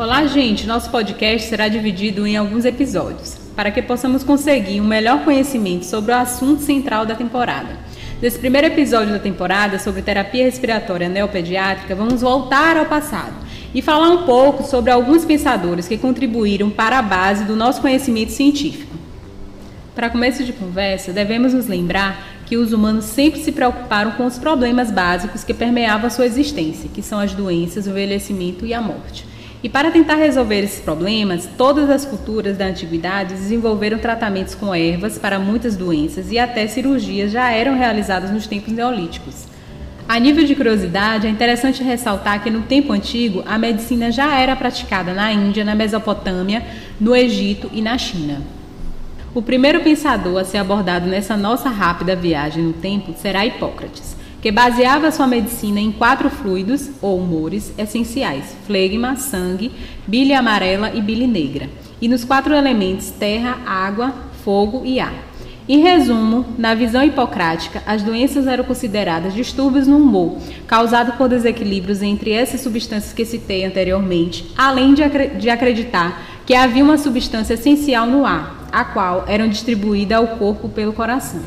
Olá, gente! Nosso podcast será dividido em alguns episódios, para que possamos conseguir um melhor conhecimento sobre o assunto central da temporada. Nesse primeiro episódio da temporada, sobre terapia respiratória neopediátrica, vamos voltar ao passado e falar um pouco sobre alguns pensadores que contribuíram para a base do nosso conhecimento científico. Para começo de conversa, devemos nos lembrar que os humanos sempre se preocuparam com os problemas básicos que permeavam a sua existência, que são as doenças, o envelhecimento e a morte. E para tentar resolver esses problemas, todas as culturas da antiguidade desenvolveram tratamentos com ervas para muitas doenças e até cirurgias já eram realizadas nos tempos neolíticos. A nível de curiosidade, é interessante ressaltar que no tempo antigo a medicina já era praticada na Índia, na Mesopotâmia, no Egito e na China. O primeiro pensador a ser abordado nessa nossa rápida viagem no tempo será Hipócrates que baseava sua medicina em quatro fluidos ou humores essenciais: flegma, sangue, bile amarela e bile negra, e nos quatro elementos terra, água, fogo e ar. Em resumo, na visão hipocrática, as doenças eram consideradas distúrbios no humor, causados por desequilíbrios entre essas substâncias que citei anteriormente, além de, acreditar que havia uma substância essencial no ar, a qual eram distribuída ao corpo pelo coração.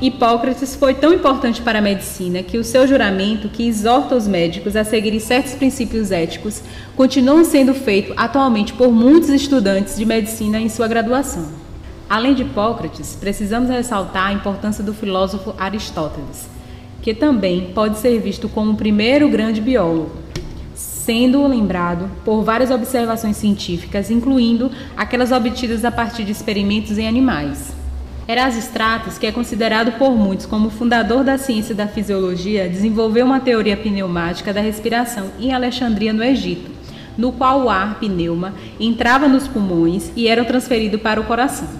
Hipócrates foi tão importante para a medicina que o seu juramento, que exorta os médicos a seguirem certos princípios éticos, continua sendo feito atualmente por muitos estudantes de medicina em sua graduação. Além de Hipócrates, precisamos ressaltar a importância do filósofo Aristóteles, que também pode ser visto como o primeiro grande biólogo, sendo lembrado por várias observações científicas, incluindo aquelas obtidas a partir de experimentos em animais. Erasistratos, que é considerado por muitos como o fundador da ciência da fisiologia, desenvolveu uma teoria pneumática da respiração em Alexandria, no Egito, no qual o ar pneuma entrava nos pulmões e era transferido para o coração.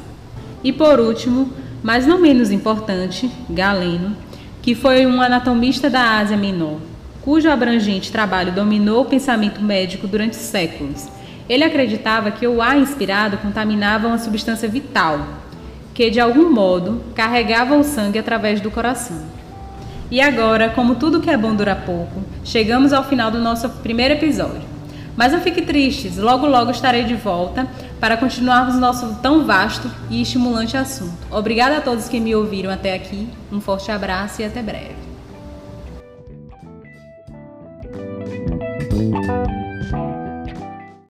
E por último, mas não menos importante, Galeno, que foi um anatomista da Ásia Menor, cujo abrangente trabalho dominou o pensamento médico durante séculos. Ele acreditava que o ar inspirado contaminava uma substância vital, que, de algum modo, carregava o sangue através do coração. E agora, como tudo que é bom dura pouco, chegamos ao final do nosso primeiro episódio. Mas não fique tristes, logo logo estarei de volta para continuarmos nosso tão vasto e estimulante assunto. Obrigada a todos que me ouviram até aqui, um forte abraço e até breve. Thank you.